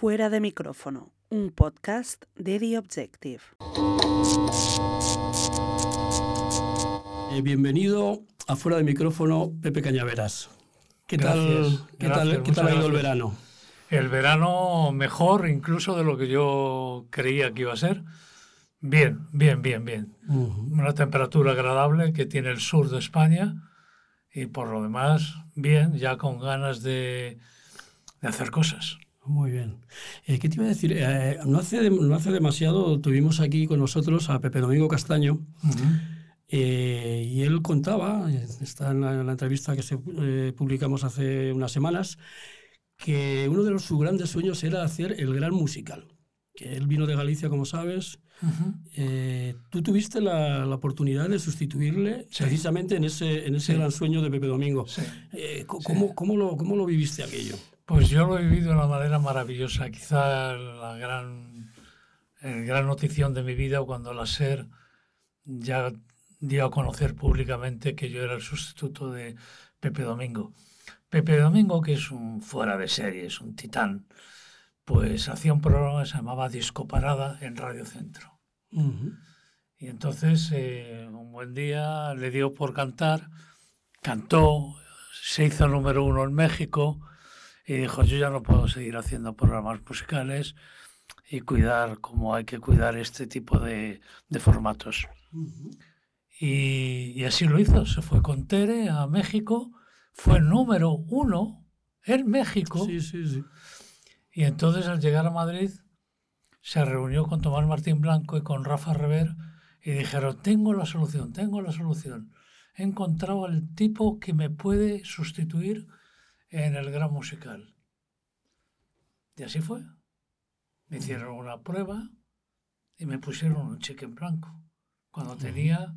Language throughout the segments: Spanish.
Fuera de micrófono, un podcast de The Objective. Eh, bienvenido a Fuera de micrófono, Pepe Cañaveras. ¿Qué tal, ¿qué tal, ¿qué tal ha ido el verano? El verano mejor incluso de lo que yo creía que iba a ser. Bien, bien, bien, bien. Una temperatura agradable que tiene el sur de España y por lo demás, bien, ya con ganas de, de hacer cosas. Muy bien. Eh, ¿Qué te iba a decir? Eh, no, hace no hace demasiado tuvimos aquí con nosotros a Pepe Domingo Castaño eh, y él contaba, está en la, entrevista que se, publicamos hace unas semanas, que uno de los, sus grandes sueños era hacer el gran musical. Que él vino de Galicia, como sabes. tú tuviste la, la, oportunidad de sustituirle precisamente en ese, en ese gran sueño de Pepe Domingo. ¿cómo, cómo, lo, ¿Cómo lo viviste aquello? Pues yo lo he vivido de una manera maravillosa. Quizá la gran, gran notición de mi vida cuando la SER ya dio a conocer públicamente que yo era el sustituto de Pepe Domingo. Pepe Domingo, que es un fuera de serie, es un titán, pues hacía un programa que se llamaba Disco Parada en Radio Centro. Y entonces, eh, un buen día le dio por cantar, cantó, se hizo número uno en México y dijo, yo ya no puedo seguir haciendo programas musicales y cuidar como hay que cuidar este tipo de, de formatos. y, y, así lo hizo, se fue con Tere a México, fue número uno en México. Sí, sí, sí. Y entonces al llegar a Madrid se reunió con Tomás Martín Blanco y con Rafa Rever y dijeron, tengo la solución, tengo la solución. He encontrado al tipo que me puede sustituir en el gran musical. Y así fue. Me hicieron una prueba y me pusieron un cheque en blanco. Cuando tenía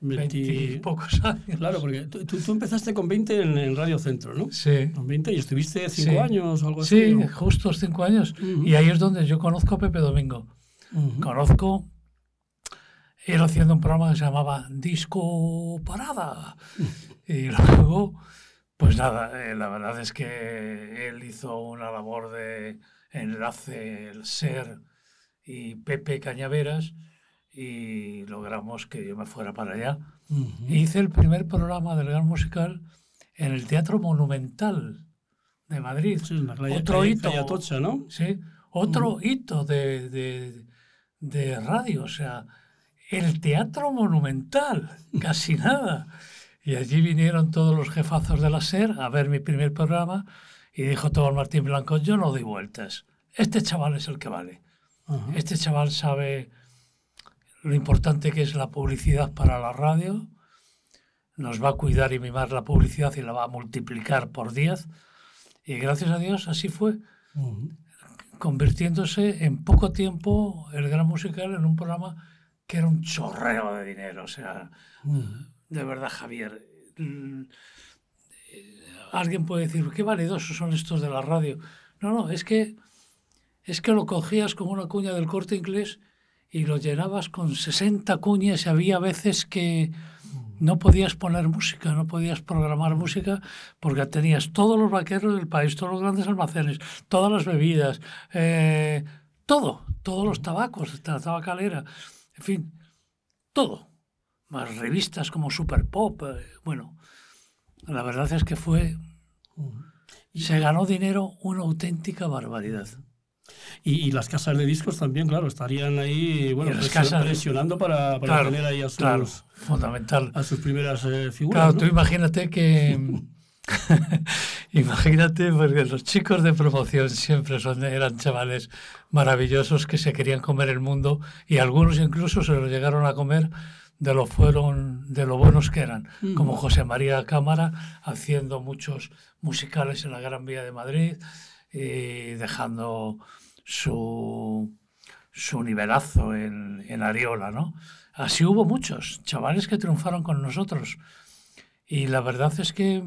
20 pocos años. Claro, porque tú, tú empezaste con 20 en, Radio Centro, ¿no? Sí. Con 20 y estuviste 5 años o algo así. Sí, justo 5 años. Y ahí es donde yo conozco a Pepe Domingo. Conozco él haciendo un programa que se llamaba Disco Parada. y luego pues nada, eh, la verdad es que él hizo una labor de enlace, el ser y Pepe Cañaveras, y logramos que yo me fuera para allá. Hice el primer programa del Gran Musical en el Teatro Monumental de Madrid. Sí, otro hito, ¿no? Sí, otro hito de, de, de radio, o sea, el Teatro Monumental, casi nada. Y allí vinieron todos los jefazos de la SER a ver mi primer programa y dijo Tomás Martín Blanco, yo no doy vueltas, este chaval es el que vale. Este chaval sabe lo importante que es la publicidad para la radio, nos va a cuidar y mimar la publicidad y la va a multiplicar por 10. Y gracias a Dios así fue, convirtiéndose en poco tiempo el gran musical en un programa que era un chorreo de dinero. O sea, de verdad, Javier. Mm, alguien puede decir, qué validosos son estos de la radio. No, no, es que, es que lo cogías como una cuña del corte inglés y lo llenabas con 60 cuñas y había veces que no podías poner música, no podías programar música porque tenías todos los vaqueros del país, todos los grandes almacenes, todas las bebidas, eh, todo, todos los tabacos, la tabacalera, en fin, todo más revistas como Super Pop. Eh, bueno, la verdad es que fue. Se ganó dinero una auténtica barbaridad. Y, las casas de discos también, claro, estarían ahí, bueno, las casas presionando para, para tener ahí a sus, fundamental. a sus primeras eh, figuras. Claro, tú imagínate que. imagínate, porque los chicos de promoción siempre son, eran chavales maravillosos que se querían comer el mundo y algunos incluso se lo llegaron a comer de lo fueron, de lo buenos que eran, como José María Cámara, haciendo muchos musicales en la Gran Vía de Madrid y dejando su, su nivelazo en, en Ariola, ¿no? Así hubo muchos chavales que triunfaron con nosotros. Y la verdad es que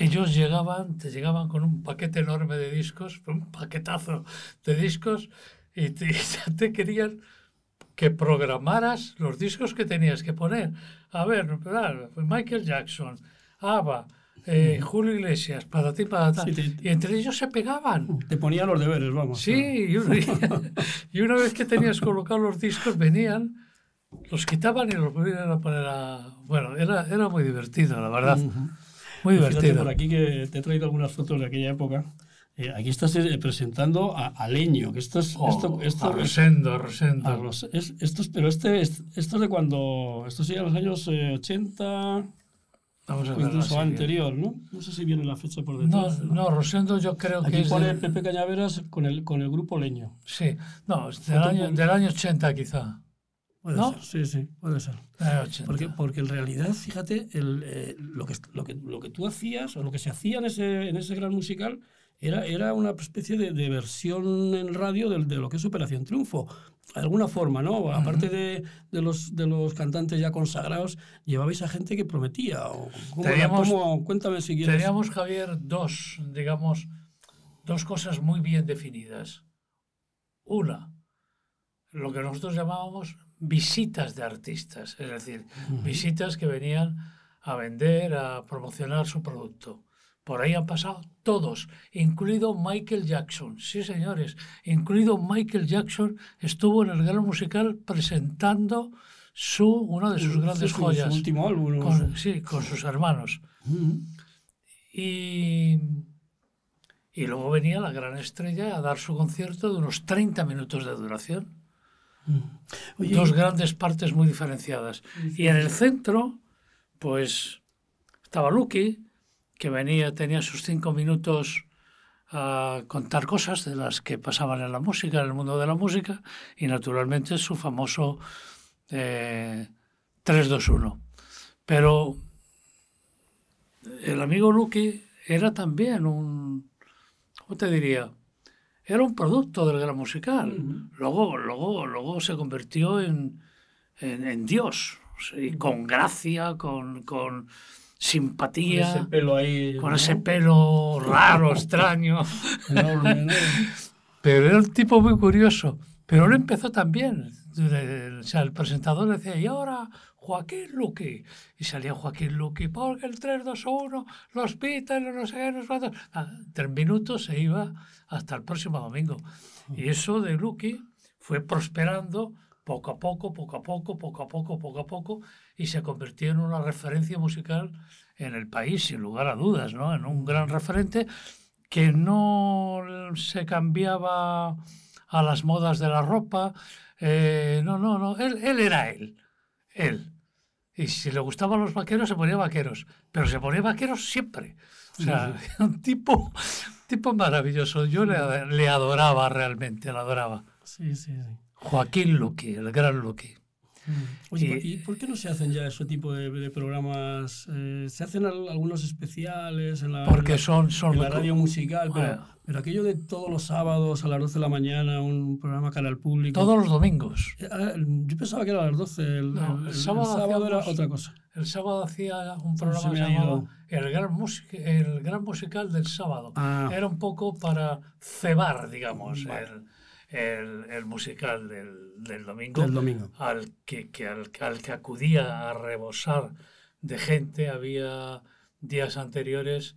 ellos llegaban, te llegaban con un paquete enorme de discos, un paquetazo de discos, y te, te querían que programaras los discos que tenías que poner. A ver, Michael Jackson, ABBA, eh, Julio Iglesias, para ti, para Sí, te- Y entre ellos se pegaban. Te ponía los deberes, vamos. Sí, y una, y una vez que tenías colocados los discos, venían, los quitaban y los volvían a poner a... Bueno, era, era muy divertido, la verdad. Ujú. Muy Fíjate divertido. por aquí que te he traído algunas fotos de aquella época. Eh, aquí estás eh, presentando a, a Leño, que esto es... Oh, esto, esto a Rosendo, a Rosendo. a los- es- esto es- pero este, es- esto es de cuando... Esto sería los años eh, 80 Vamos a ver. incluso anterior, ¿no? No sé si viene la fecha por No, detrás. no, Rosendo yo creo que Aquí es... pone del- Pepe Cañaveras con el, con el grupo Leño. Sí, no, es del año, del año 80 quizá. Puede ¿No? ser, sí, sí, puede ser. Del año 80. Porque, porque en realidad, fíjate, el, eh, lo, que, lo, que, lo que tú hacías o lo que se hacía en ese, en ese gran musical era, era una especie de, de versión en radio de, de lo que es Operación Triunfo. De alguna forma, ¿no? Aparte de, de, los, de los cantantes ya consagrados, llevabais a gente que prometía. O, ¿cómo? Teníamos- ¿Cómo? cuéntame si quieres. Teníamos, Javier, dos, digamos, dos cosas muy bien definidas. Una, lo que nosotros llamábamos visitas de artistas, es decir, visitas que venían a vender, a promocionar su producto. Por ahí han pasado todos, incluido Michael Jackson. Sí, señores, incluido Michael Jackson estuvo en el gran musical presentando su, una de sus Sí, grandes sí, su joyas. último álbum. Con- sí, con sus hermanos. Y, y luego venía la gran estrella a dar su concierto de unos 30 minutos de duración. Oye, Dos grandes partes muy diferenciadas. Y en el centro, pues estaba Lucky, que venía, tenía sus cinco minutos a contar cosas de las que pasaban en la música, en el mundo de la música, y naturalmente su famoso eh, 3-2-1. Pero el amigo Lucky era también un, ¿cómo te diría? Era un producto del gran musical. Luego, luego, luego se convirtió en, en, en Dios, y con gracia, con, con con simpatía, ese pelo ahí. con ¿no? ese pelo raro, extraño. Enorme. Pero era un tipo muy curioso. Pero él empezó también. O sea, el presentador decía, y ahora Joaquín Luqui. Y salía Joaquín Luqui, porque el 3, 2, 1, los Beatles, no sé qué, no sé Tres minutos se iba hasta el próximo domingo. Y eso de Luqui fue prosperando poco a poco, poco a poco, poco a poco, poco a poco, y se convirtió en una referencia musical en el país, sin lugar a dudas, ¿no? En un gran referente que no se cambiaba a las modas de la ropa. eh, no, no, no. Él, él era él. Él. Y si le gustaban los vaqueros, se ponía vaqueros. Pero se ponía vaqueros siempre. O sea, un tipo, tipo maravilloso. Yo le, le adoraba realmente, le adoraba. Sí, sí, sí. Joaquín Luqui, el gran Luqui. Oye, Y- ¿por- ¿y por qué no se hacen ya ese tipo de, de programas? Eh, se hacen al- algunos especiales en la, Porque la- son, son en la radio musical, pero, Bueno. pero aquello de todos los sábados a las 12 de la mañana, un programa cara al público. todos los domingos. Eh, ah, Yo pensaba que era a las 12, el, No, el- el el sábado sábado era otra cosa. El sábado hacía un programa ido. el gran, Music- el gran Musical del Sábado. Ah. Era un poco para cebar, digamos, Vale. el, el- el musical del, del domingo, Del domingo. al que, que al, al que acudía a rebosar de gente. Había días anteriores.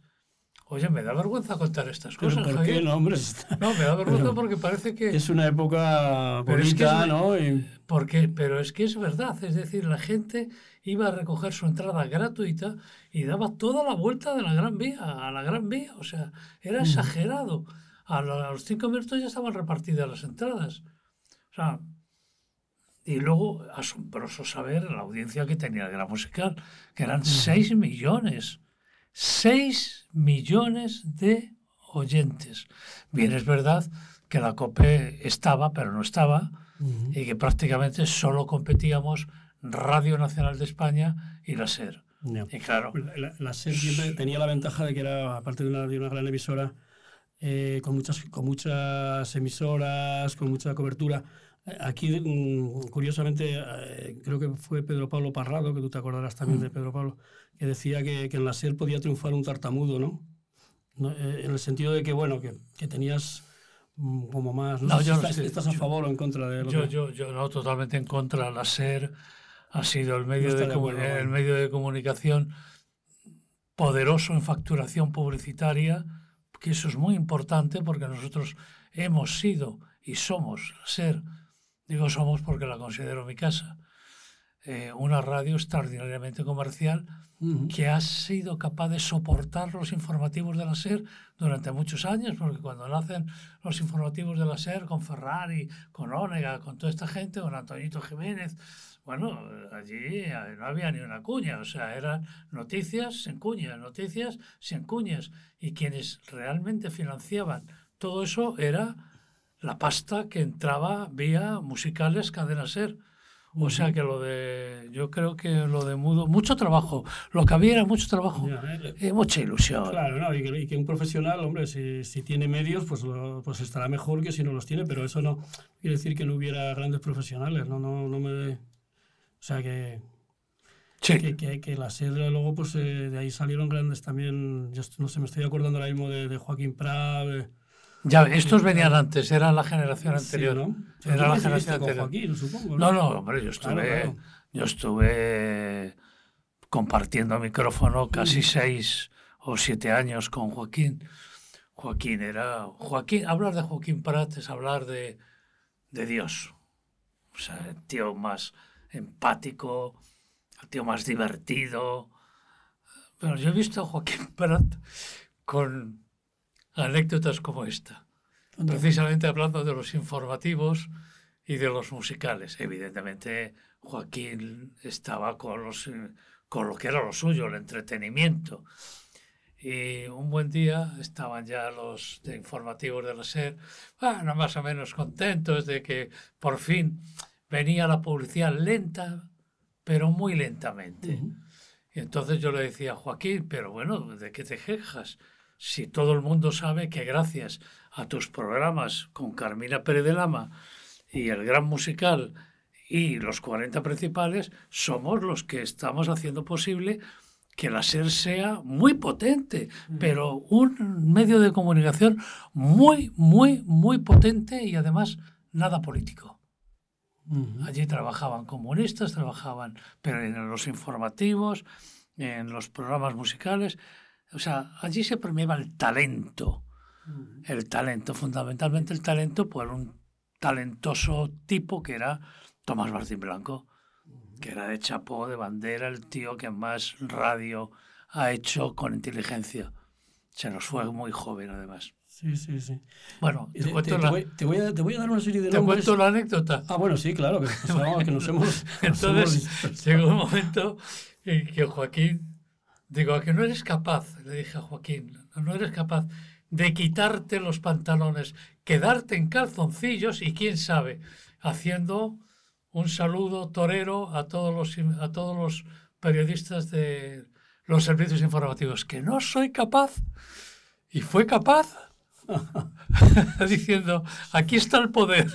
Oye, me da vergüenza contar estas Pero cosas, ¿por Javier. qué no, hombre? No, me da vergüenza Pero- porque parece que... Es una época Pero es que bonita, es- ¿no? Y- Porque, pero es que es verdad, es decir, la gente iba a recoger su entrada gratuita y daba toda la vuelta de la Gran Vía, a la Gran Vía, o sea, era exagerado. A, lo- a los cinco minutos ya estaban repartidas las entradas. O sea, y luego, asombroso saber la audiencia que tenía el Gran Musical, que eran 6 millones. 6 millones de oyentes. Bien, es verdad que la COPE estaba, pero no estaba, Ujú. y que prácticamente solo competíamos Radio Nacional de España y la SER. Y claro, La, la- la SER siempre tenía la ventaja de que era, aparte de una, de una gran emisora, eh, con, muchas, con muchas emisoras, con mucha cobertura. Aquí, mm, curiosamente, eh, creo que fue Pedro Pablo Parrado, que tú te acordarás también Mm. de Pedro Pablo, que decía que, que en la SER podía triunfar un tartamudo, ¿no? No, eh, en el sentido de que, bueno, que, que tenías mm, como más... No, No, sé si yo no estás, sé, estás a yo- favor o en contra de lo yo, que- yo, yo no, totalmente en contra. La SER ha sido el medio, de, acuerdo, el medio de comunicación poderoso en facturación publicitaria, que eso es muy importante porque nosotros hemos sido y somos, ser, digo somos porque la considero mi casa, eh, una radio extraordinariamente comercial que ha sido capaz de soportar los informativos de la SER durante muchos años, porque cuando nacen los informativos de la SER con Ferrari, con Ónega, con toda esta gente, con Antonito Jiménez, bueno, allí eh, no había ni una cuña, o sea, eran noticias sin cuñas, noticias sin cuñas, y quienes realmente financiaban todo eso era la pasta que entraba vía musicales cadena SER. O sea que lo de, yo creo que lo de mudo, mucho trabajo, lo que había era mucho trabajo, eh, y mucha ilusión. Claro, no, y, que, y, que, un profesional, hombre, si, si tiene medios, pues, pues estará mejor que si no los tiene, pero eso no quiere decir que no hubiera grandes profesionales, no, no, no me... O sea que... Sí. Que, que, que, la serie luego, pues eh, de ahí salieron grandes también, yo no sé, me estoy acordando ahora mismo de, de Joaquín Prat, de, ya, estos venían antes, eran la generación anterior. Sí, ¿no? Era la generación anterior. Joaquín, supongo, ¿no? no, no, hombre, yo estuve, claro, claro. yo estuve compartiendo micrófono casi seis o siete años con Joaquín. Joaquín era. Joaquín, hablar de Joaquín Prat es hablar de, de Dios. O sea, el tío más empático, el tío más divertido. Pero yo he visto a Joaquín Prat con anécdotas como esta, precisamente hablando de los informativos y de los musicales. Evidentemente, Joaquín estaba con, los, con lo que era lo suyo, el entretenimiento. Y un buen día estaban ya los de informativos de la SER, bueno, más o menos contentos de que por fin venía la publicidad lenta, pero muy lentamente. Uh -huh. Y entonces yo le decía a Joaquín, pero bueno, ¿de qué te quejas? si todo el mundo sabe que gracias a tus programas con Carmina Pérez de Lama y el gran musical y los 40 principales, somos los que estamos haciendo posible que la SER sea muy potente, pero un medio de comunicación muy, muy, muy potente y además nada político. Allí trabajaban comunistas, trabajaban, pero en los informativos, en los programas musicales, o sea, allí se premiaba el talento. El talento, fundamentalmente el talento por un talentoso tipo que era Tomás Martín Blanco, que era de chapó, de bandera, el tío que más radio ha hecho con inteligencia. Se nos fue muy joven, además. Sí, sí, sí. Bueno, te, te, te, voy, a, te, voy, a, dar una serie de ¿Te nombres. cuento la anécdota? Ah, bueno, sí, claro, que, pues, que nos hemos... Entonces, nos hemos llegó un momento en que Joaquín Digo, que no eres capaz, le dije a Joaquín, no eres capaz de quitarte los pantalones, quedarte en calzoncillos y quién sabe, haciendo un saludo torero a todos los, a todos los periodistas de los servicios informativos, que no soy capaz. Y fue capaz. diciendo, aquí está el poder,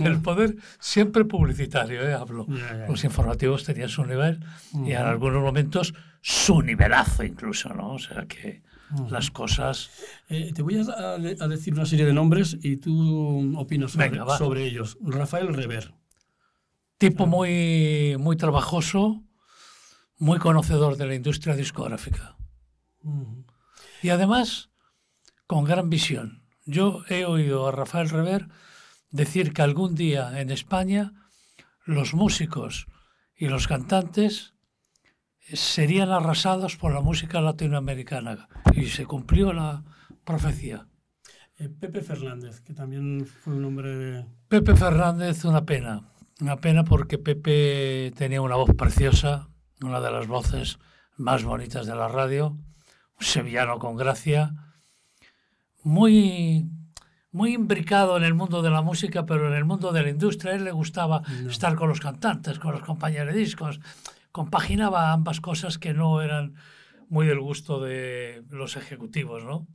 el poder siempre publicitario, ¿eh? hablo. Los informativos tenían su nivel y en algunos momentos su nivelazo incluso, ¿no? O sea que las cosas... Eh, te voy a, decir una serie de nombres y tú opinas sobre, Venga, va. sobre ellos. Rafael Rever. Tipo muy, muy trabajoso, muy conocedor de la industria discográfica. Y además, con gran visión. Yo he oído a Rafael Rever decir que algún día en España los músicos y los cantantes serían arrasados por la música latinoamericana. Y se cumplió la profecía. Eh, Pepe Fernández, que también fue un hombre de... Pepe Fernández, una pena. Una pena porque Pepe tenía una voz preciosa, una de las voces más bonitas de la radio, un sevillano con gracia, muy, muy imbricado en el mundo de la música, pero en el mundo de la industria. A él le gustaba No. estar con los cantantes, con los compañeros de discos. Compaginaba ambas cosas que no eran muy del gusto de los ejecutivos, ¿no?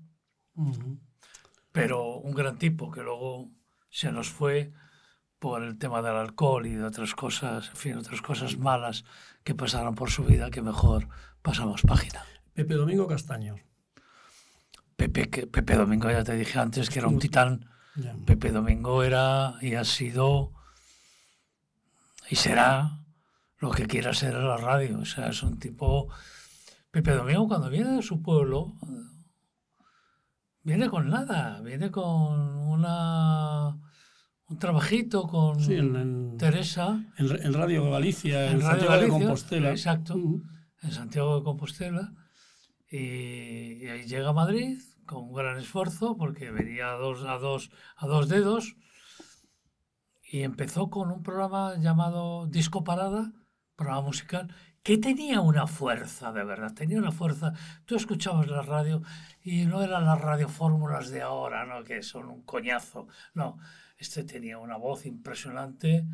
Ujú. pero un gran tipo que luego se nos fue por el tema del alcohol y de otras cosas, en fin, otras cosas malas que pasaron por su vida que mejor pasamos página. Pepe Domingo Castaño. Pepe, que, Pepe Domingo, ya te dije antes que era un titán. Pepe Domingo era y ha sido y será lo que quiera ser en la radio. O sea, es un tipo Pepe Domingo cuando viene de su pueblo, viene con nada, viene con una un trabajito con Sí, en- en- Teresa En, en Radio Galicia, en, Radio Santiago de Galicia, Compostela. Exacto, en Santiago de Compostela. Y, y ahí llega a Madrid con un gran esfuerzo porque venía a dos, a dos, a dos dedos y empezó con un programa llamado Disco Parada, programa musical, que tenía una fuerza, de verdad, tenía una fuerza. Tú escuchabas la radio y no eran las radiofórmulas de ahora, ¿no? que son un coñazo. No, este tenía una voz impresionante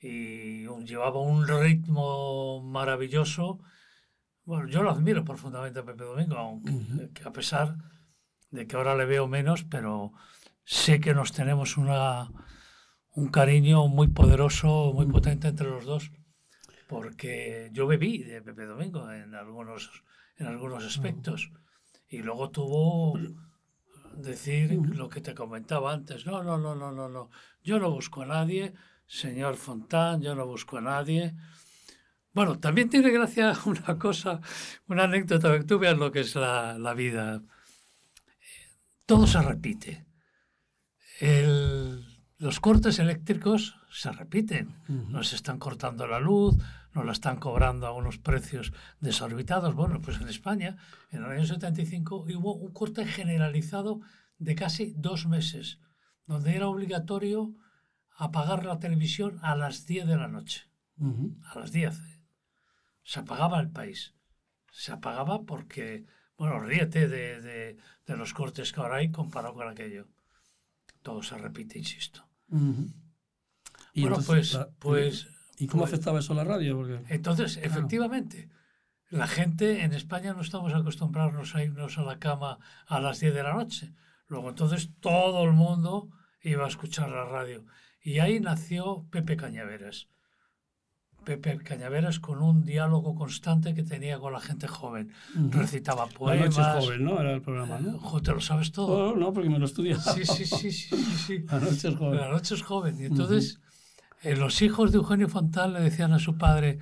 y un- llevaba un ritmo maravilloso. Bueno, yo lo admiro profundamente a Pepe Domingo, aunque Ujú. que a pesar de que ahora le veo menos, pero sé que nos tenemos una, un cariño muy poderoso, muy potente entre los dos, porque yo bebí de Pepe Domingo en algunos, en algunos aspectos. Y luego tuvo decir lo que te comentaba antes. No, no, no, no, no, no. Yo no busco a nadie, señor Fontán, yo no busco a nadie. Bueno, también tiene gracia una cosa, una anécdota que tú veas lo que es la, la vida. Todo se repite. El- los cortes eléctricos se repiten. Nos están cortando la luz, nos la están cobrando a unos precios desorbitados. Bueno, pues en España, en el año 75, hubo un corte generalizado de casi dos meses, donde era obligatorio apagar la televisión a las 10 de la noche Ujú. a las 10. Se apagaba el país. Se apagaba porque, bueno, ríete de, de- de los cortes que ahora hay comparado con aquello. Todo se repite, insisto. Y bueno, entonces, pues, la- pues, ¿Y cómo pues- afectaba eso a la radio? Porque, entonces, efectivamente, la gente en España no estamos acostumbrados a irnos a la cama a las 10 de la noche. Luego, entonces, todo el mundo iba a escuchar la radio. Y ahí nació Pepe Cañaveras. Pepe Cañaveras con un diálogo constante que tenía con la gente joven. Ujú. Recitaba La poemas. noche joven, ¿no? Era el programa, ¿no? Jo, ¿Te lo sabes todo? Oh, no, porque me lo estudia. Sí, sí, sí, sí, sí. La noche es joven. La noche es joven. Y entonces eh, los hijos de Eugenio Fontán le decían a su padre,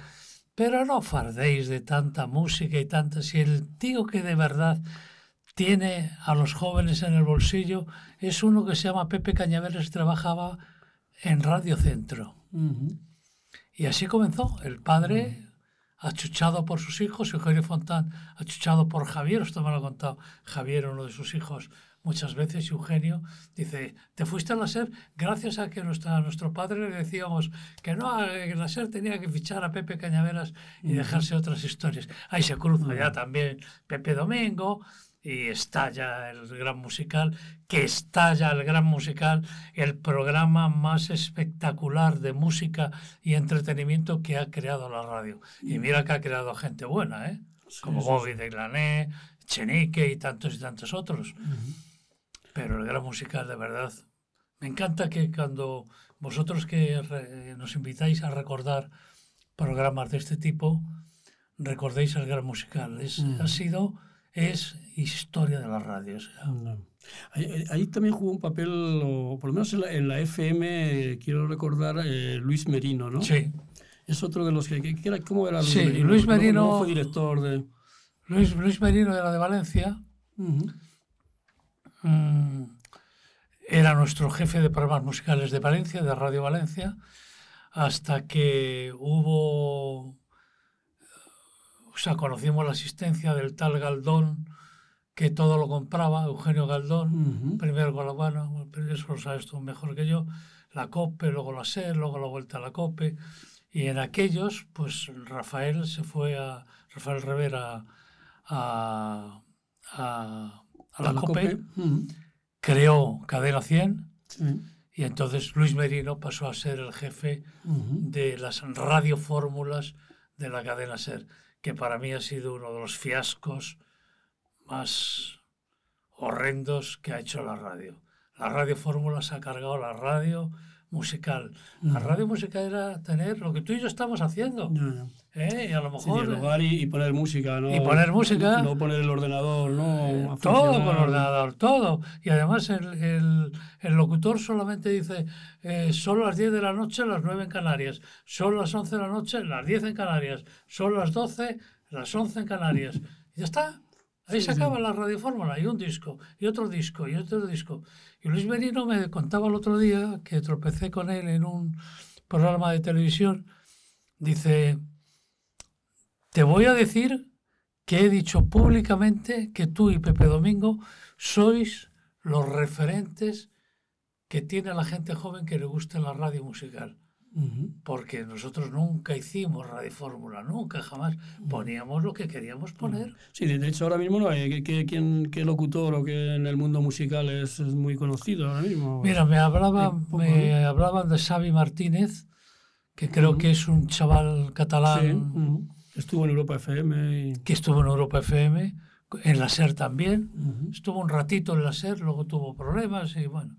pero no fardéis de tanta música y tanta... Si el tío que de verdad tiene a los jóvenes en el bolsillo es uno que se llama Pepe Cañaveras y trabajaba en Radio Centro. Ujú. Y así comenzó. El padre, achuchado por sus hijos, Eugenio Fontán, achuchado por Javier, esto me lo ha contado Javier, uno de sus hijos, muchas veces, Eugenio dice, te fuiste a la SER gracias a que nuestra, a nuestro padre le decíamos que no, que la SER tenía que fichar a Pepe Cañaveras y dejarse otras historias. Ahí se cruza ya también Pepe Domingo, y estalla el gran musical, que estalla el gran musical, el programa más espectacular de música y entretenimiento que ha creado la radio. Y mira que ha creado gente buena, ¿eh? Como sí, Bobby de Glané, Chenique y tantos y tantos otros. Pero el gran musical, de verdad, me encanta que cuando vosotros que re- nos invitáis a recordar programas de este tipo, recordéis el gran musical. Es, Ha sido, es historia de la radio. o sea. No. Ahí, también jugó un papel, o por lo menos en la, en la FM, eh, quiero recordar, eh, Luis Merino, ¿no? Sí. Es otro de los que... que- que era, ¿Cómo era Luis Sí, Merino? Luis Merino- fue director de... Luis, Luis Merino era de Valencia. Mm, era nuestro jefe de programas musicales de Valencia, de Radio Valencia, hasta que hubo, o sea, conocimos la asistencia del tal Galdón, que todo lo compraba, Eugenio Galdón, Ujú. primero con la pero eso lo sabes tú mejor que yo, la COPE, luego la SER, luego la vuelta a la COPE, y en aquellos, pues Rafael se fue a, Rafael Rivera a, a, a la, la COPE, COPE. Ujú. creó Cadena 100 Sí. y entonces Luis Merino pasó a ser el jefe Ujú. de las radiofórmulas de la cadena SER, que para mí ha sido uno de los fiascos más horrendos que ha hecho la radio. La radiofórmula se ha cargado la radio musical. La radio musical era tener lo que tú y yo estamos haciendo. ¿Eh? Y a lo Sí, mejor... dialogar y, y poner música, ¿no? Y poner música. No poner el ordenador, ¿no? Todo con ordenador, todo. Y además el, el- el locutor solamente dice, eh, son las 10 de la noche, las 9 en Canarias. Son las 11 de la noche, las 10 en Canarias. Son las 12, las 11 en Canarias. ya está. Ahí se acaba la Radio Fórmula, y un disco, y otro disco, y otro disco. Y Luis Merino me contaba el otro día que tropecé con él en un programa de televisión. Dice, te voy a decir que he dicho públicamente que tú y Pepe Domingo sois los referentes que tiene la gente joven que le gusta la radio musical porque nosotros nunca hicimos Radio Fórmula, nunca, jamás. Poníamos lo que queríamos poner. Sí, de hecho ahora mismo no hay ¿qué, qué locutor o que en el mundo musical es, muy conocido ahora mismo. Mira, me, hablaban, me hablaban de Xavi Martínez, que creo que es un chaval catalán. Estuvo en Europa FM. Que estuvo en Europa FM, en la SER también. Estuvo un ratito en la SER, luego tuvo problemas y bueno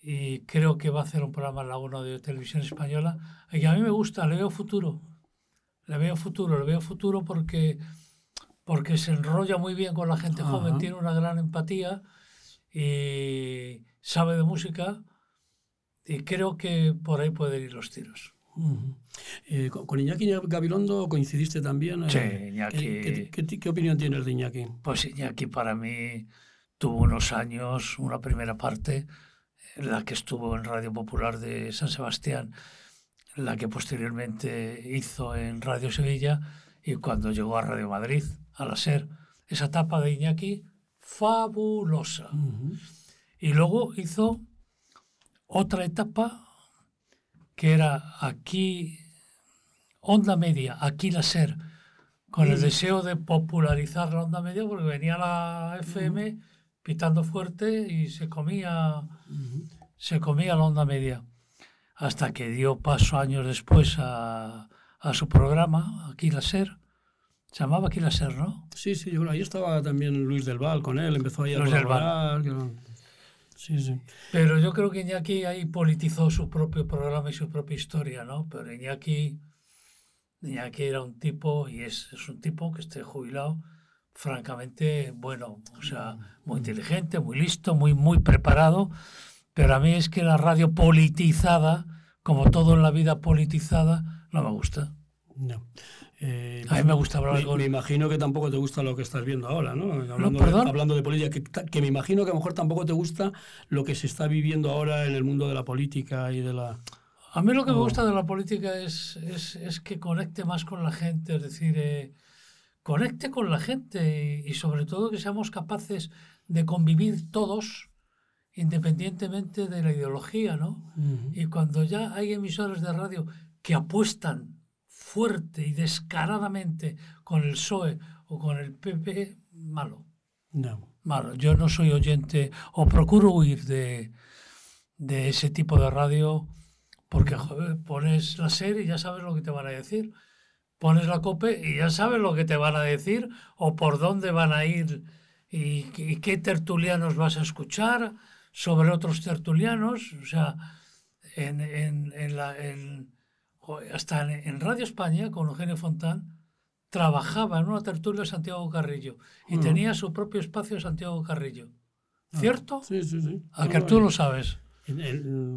y creo que va a hacer un programa en la 1 de televisión española. Y a mí me gusta, le veo futuro. Le veo futuro, le veo futuro porque, porque se enrolla muy bien con la gente joven, tiene una gran empatía y sabe de música y creo que por ahí pueden ir los tiros. Eh, con, Iñaki Gabilondo coincidiste también. Eh, sí, Iñaki. ¿Qué, qué, opinión tienes de Iñaki? Pues Iñaki para mí tuvo unos años, una primera parte la que estuvo en Radio Popular de San Sebastián, la que posteriormente hizo en Radio Sevilla y cuando llegó a Radio Madrid, a la SER, esa etapa de Iñaki fabulosa. Y luego hizo otra etapa que era aquí, Onda Media, aquí la SER, con el deseo de popularizar la onda media, porque venía la FM pitando fuerte y se comía, se comía la onda media. Hasta que dio paso años después a, a su programa, Aquí la SER. Se llamaba Aquí la SER, ¿no? Sí, sí, yo, ahí estaba también Luis del Val con él, empezó ahí a Luis colaborar. Sí, sí. Pero yo creo que Iñaki ahí politizó su propio programa y su propia historia, ¿no? Pero Iñaki, Iñaki era un tipo, y es, es un tipo que esté jubilado, francamente bueno, o sea, muy inteligente, muy listo, muy, muy preparado, pero a mí es que la radio politizada, como todo en la vida politizada, no me gusta. No. Eh, a mí me gusta hablar me, me, imagino que tampoco te gusta lo que estás viendo ahora, ¿no? Hablando, de, hablando de política, que, que, me imagino que a lo mejor tampoco te gusta lo que se está viviendo ahora en el mundo de la política y de la... A mí lo que me gusta de la política es, es, es, que conecte más con la gente, es decir, eh, conecte con la gente y, sobre todo que seamos capaces de convivir todos independientemente de la ideología, ¿no? Y cuando ya hay emisores de radio que apuestan fuerte y descaradamente con el PSOE o con el PP, malo. No. Malo. Yo no soy oyente o procuro huir de, de ese tipo de radio porque pones la serie y ya sabes lo que te van a decir pones la cope y ya sabes lo que te van a decir o por dónde van a ir y, qué tertulianos vas a escuchar sobre otros tertulianos. O sea, en, en, la, hasta en Radio España, con Eugenio Fontán, trabajaba en una tertulia Santiago Carrillo y mm. tenía su propio espacio Santiago Carrillo. Ah, ¿Cierto? sí, sí, sí. A que tú lo sabes.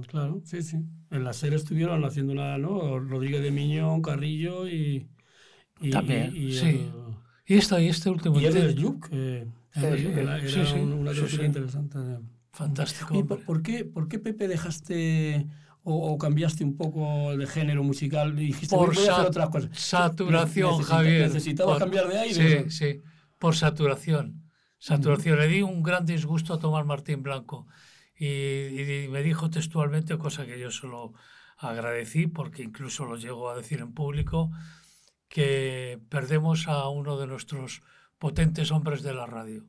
claro, sí, sí. En la serie estuvieron haciendo una, ¿no? Rodríguez de Miñón, Carrillo y, también, y, sí. y, esta, y este último... Y el del Yuk, eh, era, sí, sí, una cosa interesante. Fantástico. ¿Y por, qué, por qué, Pepe, dejaste o, cambiaste un poco de género musical y dijiste, por voy a hacer otras cosas? Saturación, Javier. ¿Necesitabas cambiar de aire? Sí, sí, por saturación. Saturación. Le di un gran disgusto a Tomás Martín Blanco y, y, me dijo textualmente, cosa que yo solo agradecí, porque incluso lo llego a decir en público, que perdemos a uno de nuestros potentes hombres de la radio.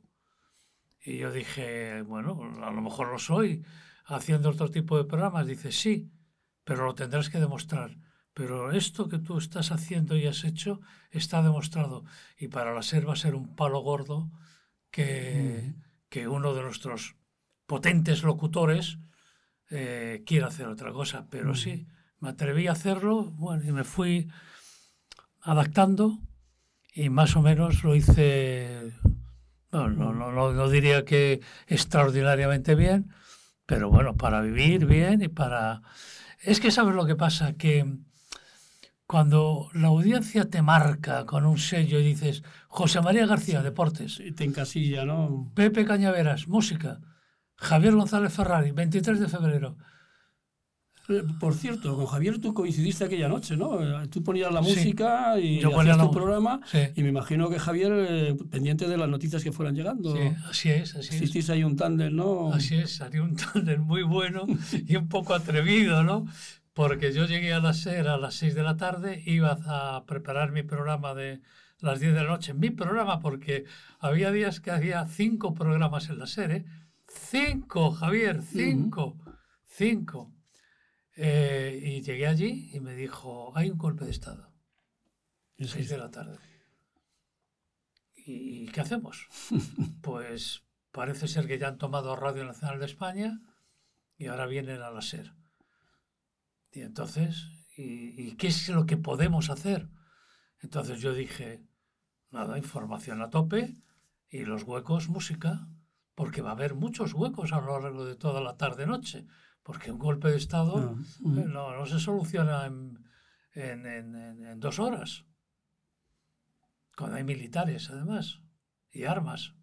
Y yo dije, bueno, a lo mejor lo soy haciendo otro tipo de programas. Dice, sí, pero lo tendrás que demostrar. Pero esto que tú estás haciendo y has hecho está demostrado. Y para la SER va a ser un palo gordo que, que uno de nuestros potentes locutores eh, quiera hacer otra cosa. Pero sí, me atreví a hacerlo bueno, y me fui adaptando y más o menos lo hice, no, no, no, diría que extraordinariamente bien, pero bueno, para vivir bien y para... Es que sabes lo que pasa, que cuando la audiencia te marca con un sello y dices José María García, deportes. Y te encasilla, ¿no? Pepe Cañaveras, música. Javier González Ferrari, 23 de febrero. Eh, Por cierto, con Javier tú coincidiste aquella noche, ¿no? Eh, Tú ponías la Sí. música y Yo hacías tu programa Sí. y me imagino que Javier, eh, pendiente de las noticias que fueran llegando, Sí, así es, así es. ahí un tándem, ¿no? Así es, salió un tándem muy bueno y un poco atrevido, ¿no? Porque yo llegué a la SER a las 6 de la tarde, iba a preparar mi programa de las 10 de la noche, mi programa, porque había días que había cinco programas en la SER, ¿eh? Cinco, Javier, cinco, cinco. Eh, y llegué allí y me dijo, hay un golpe de Estado, sí, 6 de la tarde. ¿Y qué hacemos? Pues parece ser que ya han tomado Radio Nacional de España y ahora vienen a la SER. Y entonces, ¿y, y qué es lo que podemos hacer? Entonces yo dije, nada, información a tope y los huecos música, porque va a haber muchos huecos a lo largo de toda la tarde-noche, porque un golpe de Estado Ah, eh, no, no se soluciona en, en- en- en- en dos horas, cuando hay militares además y armas.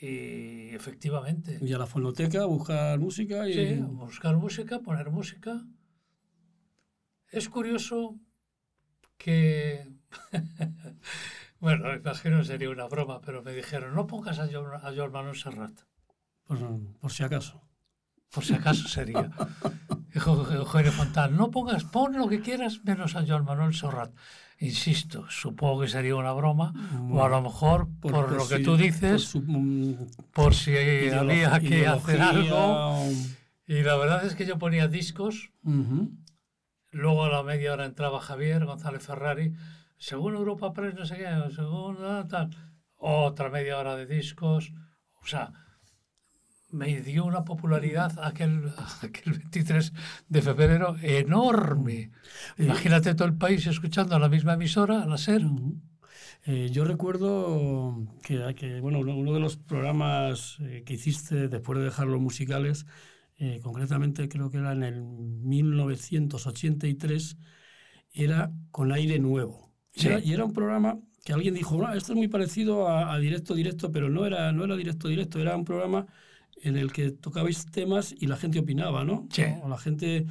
Y efectivamente, Y a la fonoteca, buscar música y... sí, buscar música, poner música. Es curioso que, bueno, imagino que sería una broma, pero me dijeron, no pongas a Joan, a Serrat. por, por si acaso. Por si acaso sería. Dijo Eugenio Fontán, no pongas, pon lo que quieras menos a Joan Manuel Serrat. Insisto, supongo que sería una broma, o a lo mejor, por, lo que si- tú por dices, su, mm, por si había que hacer algo. Y la verdad es que yo ponía discos, ujú. luego a la media hora entraba Javier González Ferrari, según Europa Press, no sé qué, según tal, otra media hora de discos, o sea, me dio una popularidad aquel, aquel 23 de febrero enorme. Imagínate todo el país escuchando a la misma emisora, a la SER. Ujú. Eh, yo recuerdo que, que, bueno, uno uno de los programas eh, que hiciste después de dejar los musicales, eh, concretamente creo que era en el 1983, era con aire nuevo. Y Sí. era- y era un programa que alguien dijo, "No, esto es muy parecido a, a directo directo, pero no era, no era directo directo, era un programa en el que tocabais temas y la gente opinaba, ¿no? Sí. La gente...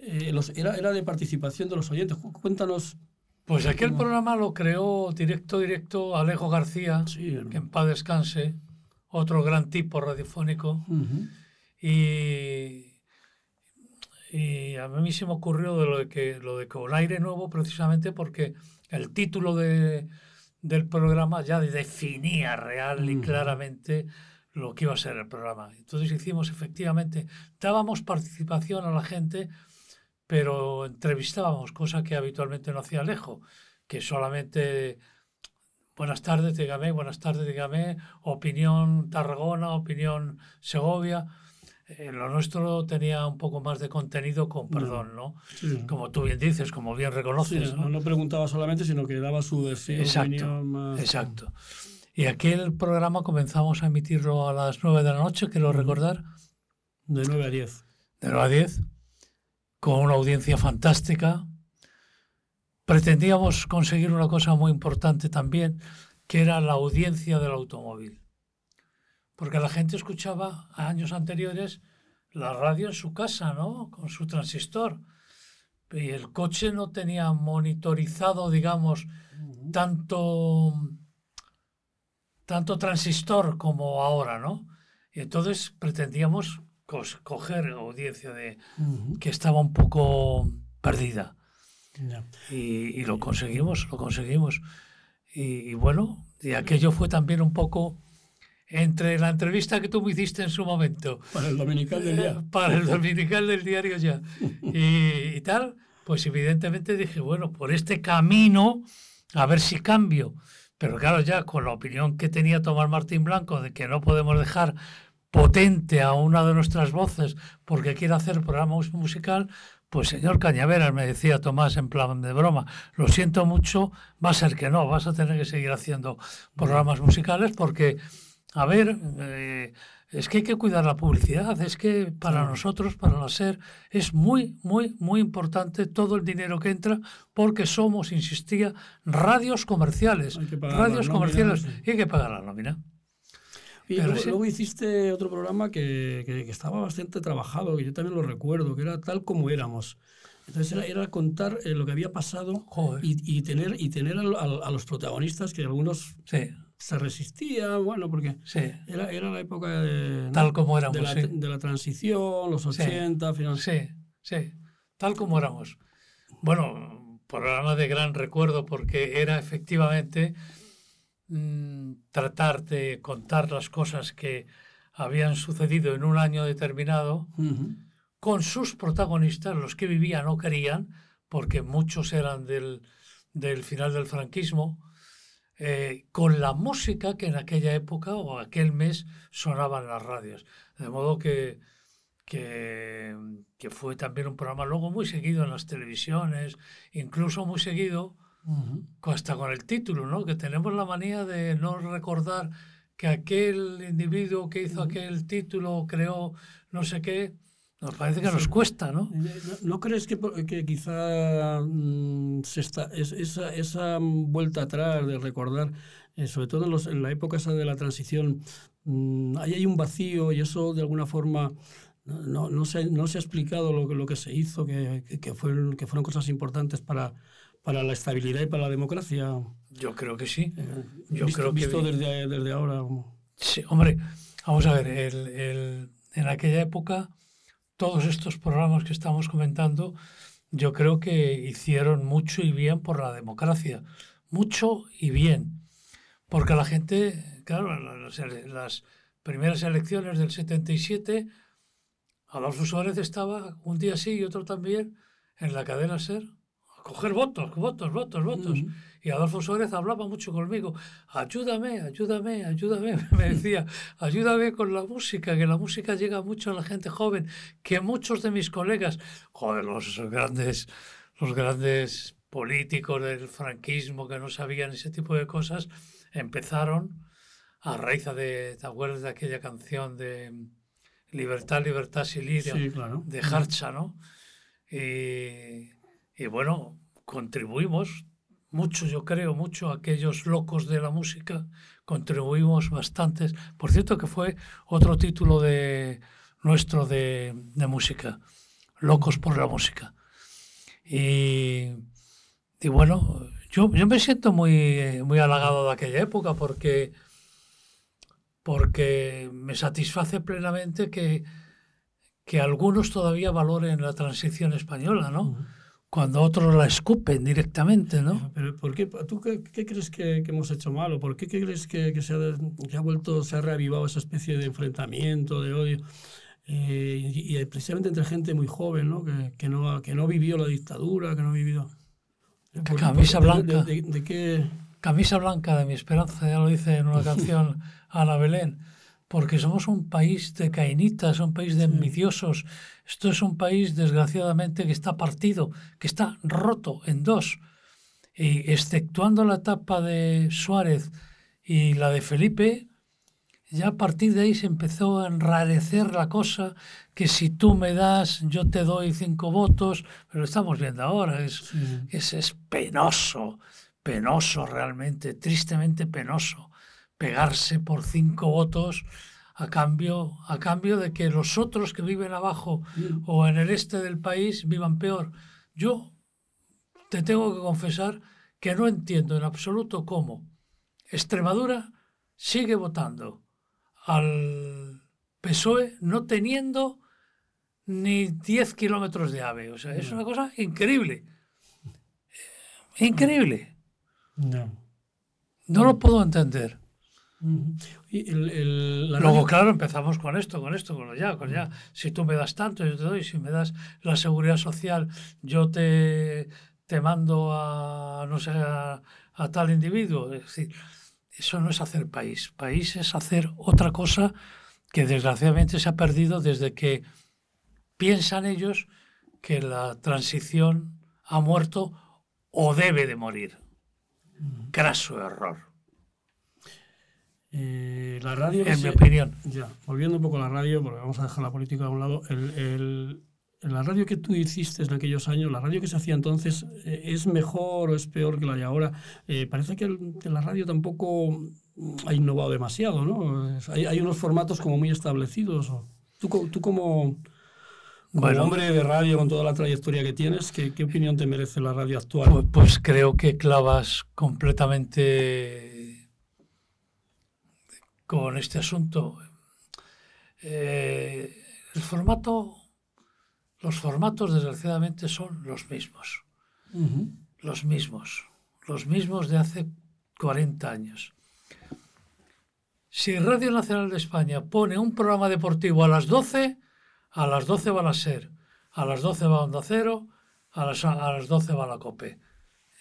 eh, los, era, era de participación de los oyentes. Cu- Cuéntanos. Pues aquel programa lo creó directo, directo Alejo García, Sí, que en paz descanse, otro gran tipo radiofónico. Y, y a mí se me ocurrió de lo de que lo de con aire nuevo precisamente porque el título de, del programa ya definía real y claramente lo que iba a ser el programa. Entonces hicimos efectivamente, dábamos participación a la gente, pero entrevistábamos, cosa que habitualmente no hacía Alejo, que solamente buenas tardes, dígame, buenas tardes, dígame, opinión Tarragona, opinión Segovia. Eh, lo nuestro tenía un poco más de contenido con perdón, ¿no? Sí. Como tú bien dices, como bien Sí, reconoces. no, ¿no? no preguntaba solamente, sino que daba su deseo. Exacto, opinión más- Exacto. Y aquel programa comenzamos a emitirlo a las 9 de la noche, quiero recordar, De 9 a 10. de 9 a 10, con una audiencia fantástica. Pretendíamos conseguir una cosa muy importante también, que era la audiencia del automóvil. Porque la gente escuchaba a años anteriores la radio en su casa, ¿no? Con su transistor. Y el coche no tenía monitorizado, digamos, tanto, tanto transistor como ahora, ¿no? Y entonces pretendíamos coger audiencia de que estaba un poco perdida. Y, y lo conseguimos, lo conseguimos. Y, y bueno, y aquello fue también un poco entre la entrevista que tú me hiciste en su momento Para el dominical del día. eh, para el dominical del diario ya y, y tal, pues evidentemente dije, bueno, por este camino, a ver si cambio. Pero claro, ya con la opinión que tenía Tomás Martín Blanco de que no podemos dejar potente a una de nuestras voces porque quiere hacer programa mus- musical, pues señor Cañaveras, me decía Tomás en plan de broma, lo siento mucho, va a ser que no, vas a tener que seguir haciendo programas musicales porque, a ver, eh, es que hay que cuidar la publicidad, es que para nosotros, para la SER, es muy, muy, muy importante todo el dinero que entra porque somos, insistía, radios comerciales. Radios comerciales y hay que pagar la nómina. Y luego, hiciste otro programa que, que, estaba bastante trabajado, que yo también lo recuerdo, que era tal como éramos. Entonces era, era contar eh, lo que había pasado y, y, tener, y tener a, a, los protagonistas, que algunos sí. Se resistían, bueno, porque sí. era, era la época de, tal como éramos, de, la, de la transición, los 80, sí. Final. Sí, sí, tal como éramos. Bueno, programa de gran recuerdo porque era efectivamente Mm, tratar de contar las cosas que habían sucedido en un año determinado con sus protagonistas, los que vivían o querían, porque muchos eran del, del final del franquismo, eh, con la música que en aquella época o aquel mes sonaban en las radios. De modo que, que, que, fue también un programa luego muy seguido en las televisiones, incluso muy seguido hasta con el título, ¿no? Que tenemos la manía de no recordar que aquel individuo que hizo aquel título creó no sé qué, nos parece que nos cuesta, ¿no? ¿No, crees que, que quizá mm, se está, esa, esa, vuelta atrás de recordar, eh, sobre todo en, los, en, la época esa de la transición, mmm, ahí hay un vacío y eso de alguna forma no, no, se, no se ha explicado lo, lo que se hizo, que, que, fueron, que fueron cosas importantes para, para la estabilidad y para la democracia. Yo creo que sí. Eh, Yo visto, creo que visto desde, desde ahora. Sí, hombre, vamos a ver, el, el, en aquella época todos estos programas que estamos comentando, yo creo que hicieron mucho y bien por la democracia, mucho y bien, porque la gente, claro, las, las primeras elecciones del 77, Adolfo Suárez estaba un día sí y otro también en la cadena SER coger votos, votos, votos, votos. Y Adolfo Suárez hablaba mucho conmigo, ayúdame, ayúdame, ayúdame, me decía, ayúdame con la música, que la música llega mucho a la gente joven, que muchos de mis colegas, joder, los grandes, los grandes políticos del franquismo que no sabían ese tipo de cosas, empezaron a raíz de, ¿te acuerdas de aquella canción de Libertad, Libertad, Siliria, sí, claro. de Harcha, ¿no? Y y bueno, contribuimos mucho, yo creo, mucho, aquellos locos de la música, contribuimos bastantes. Por cierto, que fue otro título de nuestro de, de música, Locos por la música. Y, y bueno, yo, yo, me siento muy, muy halagado de aquella época porque, porque me satisface plenamente que, que algunos todavía valoren la transición española, ¿no? Uh -huh cuando otros la escupen directamente, ¿no? Pero ¿por qué, ¿Tú qué, qué crees que, que, hemos hecho mal? ¿O por qué, qué crees que, que, se ha, que, ha, vuelto, se ha reavivado esa especie de enfrentamiento, de odio? Eh, y, y, precisamente entre gente muy joven, ¿no? Que, no, que no vivió la dictadura, que no ha vivido... Por, camisa por, blanca. De, de, de, qué? Camisa blanca de mi esperanza, ya lo dice en una canción Ana Belén porque somos un país de cainitas, un país de envidiosos. Esto es un país, desgraciadamente, que está partido, que está roto en dos. Y exceptuando la etapa de Suárez y la de Felipe, ya a partir de ahí se empezó a enrarecer la cosa, que si tú me das, yo te doy cinco votos, pero lo estamos viendo ahora, es, sí. es, es penoso, penoso realmente, tristemente penoso pegarse por cinco votos a cambio, a cambio de que los otros que viven abajo Mm. o en el este del país vivan peor. Yo te tengo que confesar que no entiendo en absoluto cómo Extremadura sigue votando al PSOE no teniendo ni 10 kilómetros de AVE. O sea, es una cosa increíble. Increíble. No. No lo puedo entender. El, Luego, radio... claro, empezamos con esto, con esto, con lo ya, con ya. Si tú me das tanto, yo te doy. Si me das la seguridad social, yo te, te mando a, no sé, a, a tal individuo. Es decir, eso no es hacer país. País es hacer otra cosa que desgraciadamente se ha perdido desde que piensan ellos que la transición ha muerto o debe de morir. Craso error. Eh, la radio... En mi opinión. Ya, volviendo un poco a la radio, porque vamos a dejar la política a un lado, el, el, la radio que tú hiciste en aquellos años, la radio que se hacía entonces, eh, ¿es mejor o es peor que la de ahora? Eh, parece que, el, que, la radio tampoco ha innovado demasiado, ¿no? Hay, hay unos formatos como muy establecidos. ¿Tú, tú como, como bueno, hombre de radio, con toda la trayectoria que tienes, ¿qué, qué opinión te merece la radio actual? Pues, pues, creo que clavas completamente con este asunto. Eh, el formato, los formatos desgraciadamente son los mismos. Uh -huh. Los mismos. Los mismos de hace 40 años. Si Radio Nacional de España pone un programa deportivo a las 12, a las 12 va la SER, a las 12 va Onda Cero, a las, a las 12 va la COPE.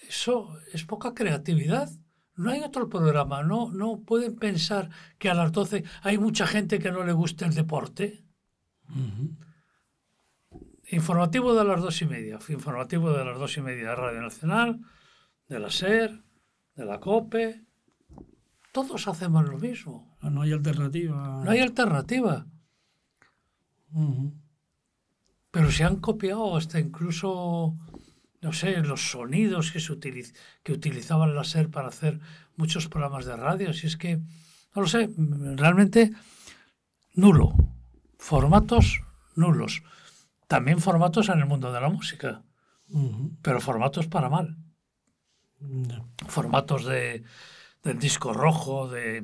Eso es poca creatividad. No hay otro programa, no, no pueden pensar que a las 12 hay mucha gente que no le gusta el deporte. Uh -huh. Informativo de las dos y media, informativo de las dos y media de Radio Nacional, de la SER, de la COPE, todos hacemos lo mismo. No hay alternativa. No hay alternativa. Uh -huh. Pero se han copiado hasta incluso, no sé, los sonidos que, se utiliz que utilizaban la SER para hacer muchos programas de radio. Si es que, no lo sé, realmente nulo. Formatos nulos. También formatos en el mundo de la música. Uh -huh. Pero formatos para mal. No. Formatos de del disco rojo, de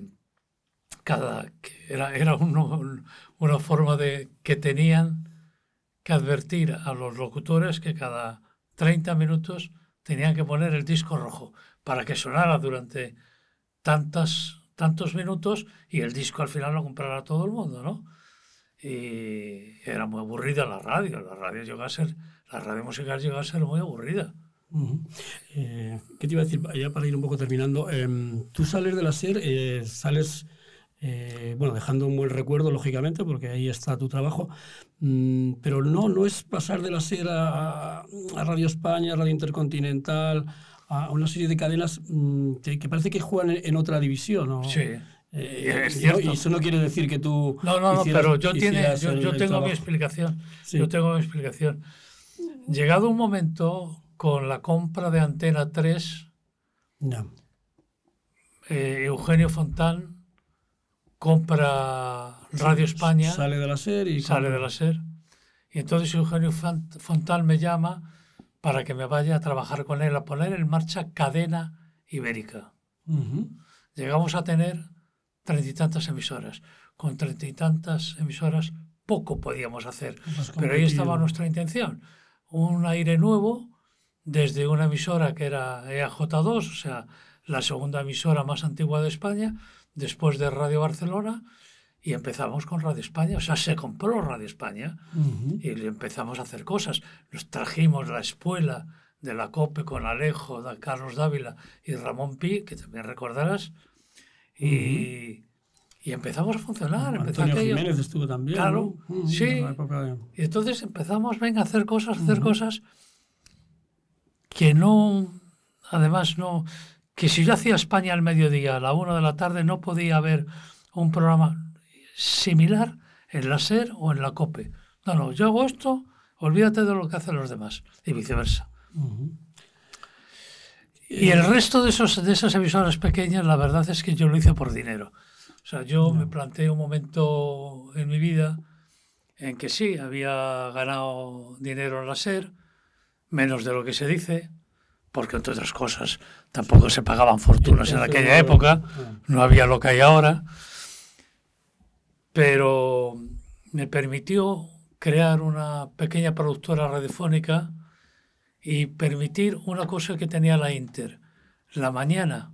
cada era, era uno, una forma de que tenían que advertir a los locutores que cada 30 minutos tenían que poner el disco rojo para que sonara durante tantas, tantos minutos y el disco al final lo comprara todo el mundo, ¿no? Y era muy aburrida la radio, la radio llegó a ser, la radio musical llegó a ser muy aburrida. Uh -huh. eh, ¿Qué te iba a decir? Ya para ir un poco terminando, eh, tú sales de la SER, eh, sales, eh, bueno, dejando un buen recuerdo, lógicamente, porque ahí está tu trabajo, mm, pero no, no es pasar de la SER a, a Radio España, a Radio Intercontinental, a una serie de cadenas mm, que, que, parece que juegan en, en otra división, ¿no? Sí. Eh, no, y eso no quiere decir que tú. No, no, no, pero yo, tiene, yo, yo tengo mi explicación. Sí. Yo tengo mi explicación. Llegado un momento, con la compra de Antena 3, no. eh, Eugenio Fontán compra Radio España. Sale de la SER y. Sale de la SER. Y entonces Eugenio Fontán me llama para que me vaya a trabajar con él, a poner en marcha cadena ibérica. Uh -huh. Llegamos a tener treinta y tantas emisoras. Con treinta y tantas emisoras poco podíamos hacer. Pero ahí estaba nuestra intención. Un aire nuevo desde una emisora que era EAJ2, o sea, la segunda emisora más antigua de España, después de Radio Barcelona, y empezamos con Radio España, o sea, se compró Radio España uh -huh. y empezamos a hacer cosas. Nos trajimos la espuela de la COPE con Alejo, de Carlos Dávila y Ramón Pi, que también recordarás, y, uh -huh. y empezamos a funcionar. Antonio aquello. Jiménez estuvo también. Claro, ¿no? uh -huh. sí. Y entonces empezamos, venga, a hacer cosas, a hacer cosas que no, además no, que si yo hacía España al mediodía, a la una de la tarde, no podía haber un programa similar en la SER o en la COPE. No, no, yo hago esto, olvídate de lo que hacen los demás, y viceversa. Uh -huh. Y el resto de, esos, de esas emisoras pequeñas, la verdad es que yo lo hice por dinero. O sea, yo no. me planteé un momento en mi vida en que sí, había ganado dinero en la SER, menos de lo que se dice, porque entre otras cosas tampoco se pagaban fortunas en aquella época, no había lo que hay ahora, pero me permitió crear una pequeña productora radiofónica y permitir una cosa que tenía la Inter, la mañana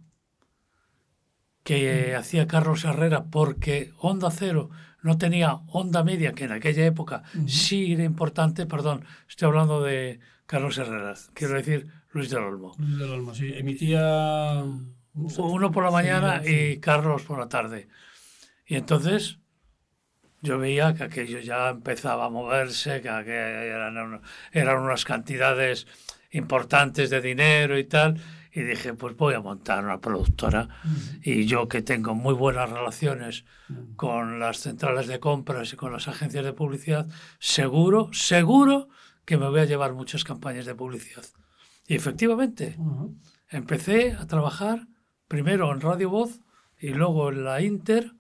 que hacía Carlos Herrera porque Onda Cero no tenía onda media, que en aquella época sí era importante, perdón, estoy hablando de Carlos Herrera, quiero decir Luis del Olmo. Luis del Olmo, sí, emitía... Uno por la mañana sí, y Carlos por la tarde. Y entonces yo veía que aquello ya empezaba a moverse, que eran, eran unas cantidades importantes de dinero y tal. y dije, pues voy a montar una productora. Y yo que tengo muy buenas relaciones con las centrales de compras y con las agencias de publicidad, seguro, seguro que me voy a llevar muchas campañas de publicidad. Y efectivamente, empecé a trabajar primero en Radio Voz y luego en la Inter,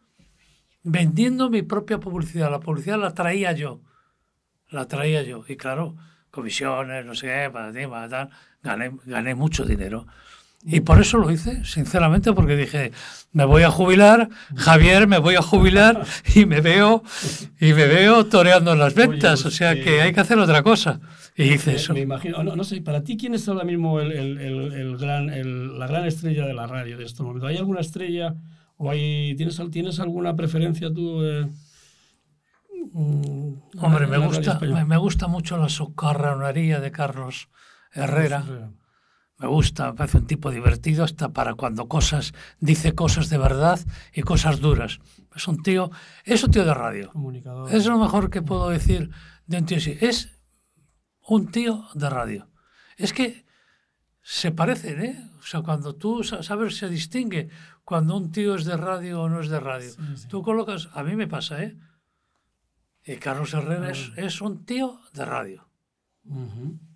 vendiendo mi propia publicidad. La publicidad la traía yo. La traía yo. Y claro, comisiones, no sé qué, para ti, para tal gané, gané mucho dinero. Y por eso lo hice, sinceramente, porque dije, me voy a jubilar, Javier, me voy a jubilar y me veo, y me veo toreando las ventas, o sea que hay que hacer otra cosa. Y hice eso. Me imagino, no, no, sé, para ti, ¿quién es ahora mismo el, el, el, gran, la gran estrella de la radio de estos momentos? ¿Hay alguna estrella o hay, tienes, tienes alguna preferencia tú? Eh, Hombre, me gusta, me, me, gusta mucho la socarronería de Carlos Herrera. Me gusta, me parece un tipo divertido hasta para cuando cosas, dice cosas de verdad y cosas duras. Es un tío, es un tío de radio. Es lo mejor que puedo decir de un tío así. Es un tío de radio. Es que se parecen, ¿eh? O sea, cuando tú sabes, se distingue cuando un tío es de radio o no es de radio. Tú colocas, a mí me pasa, ¿eh? Y Carlos Herrera es, un tío de radio.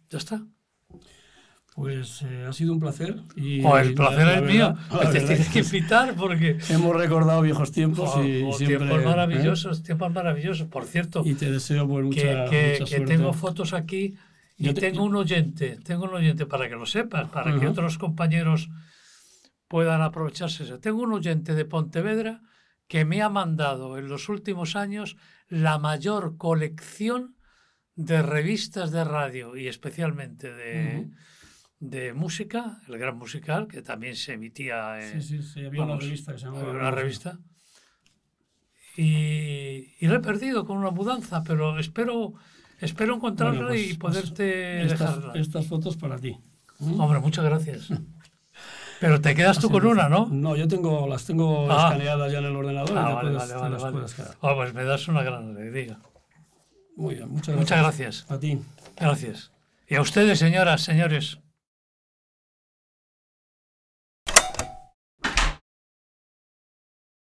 Ya está. Pues eh, ha sido un placer. Y, oh, el placer es mío. Te tienes que invitar porque. Hemos recordado viejos tiempos y oh, siempre, tiempos ¿eh? maravillosos, tiempos maravillosos. Por cierto. Y te deseo pues, mucha, que, que, que tengo fotos aquí y tengo un oyente, tengo un oyente para que lo sepas, para que otros compañeros puedan aprovecharse. Tengo un oyente de Pontevedra que me ha mandado en los últimos años la mayor colección de revistas de radio y especialmente de de música, el Gran Musical, que también se emitía en, sí, sí, sí, había una revista que se llamaba una revista. Y, y, lo he perdido con una mudanza, pero espero, espero encontrarla pues, y poderte estas, dejarla. Estas fotos para ti. Hombre, muchas gracias. Pero te quedas tú con una, ¿no? No, yo tengo, las tengo ah. escaneadas ya en el ordenador. Ah, vale, vale, vale, ah, pues me das una gran alegría. Muy bien, muchas gracias. Muchas gracias. A ti. Gracias. Y a ustedes, señoras, señores.